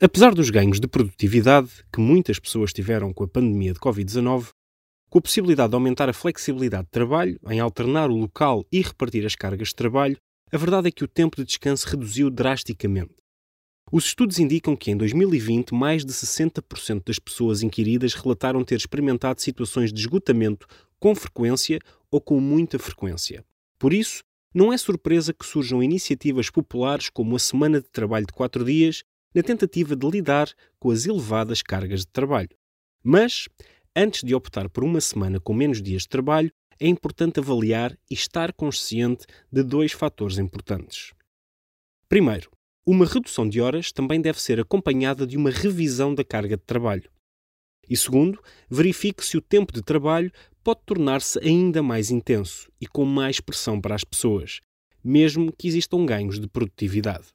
Apesar dos ganhos de produtividade que muitas pessoas tiveram com a pandemia de Covid-19, com a possibilidade de aumentar a flexibilidade de trabalho, em alternar o local e repartir as cargas de trabalho, a verdade é que o tempo de descanso reduziu drasticamente. Os estudos indicam que em 2020 mais de 60% das pessoas inquiridas relataram ter experimentado situações de esgotamento com frequência ou com muita frequência. Por isso, não é surpresa que surjam iniciativas populares como a Semana de Trabalho de 4 Dias na tentativa de lidar com as elevadas cargas de trabalho. Mas, antes de optar por uma semana com menos dias de trabalho, é importante avaliar e estar consciente de dois fatores importantes. Primeiro, uma redução de horas também deve ser acompanhada de uma revisão da carga de trabalho. E segundo, verifique se o tempo de trabalho pode tornar-se ainda mais intenso e com mais pressão para as pessoas, mesmo que existam ganhos de produtividade.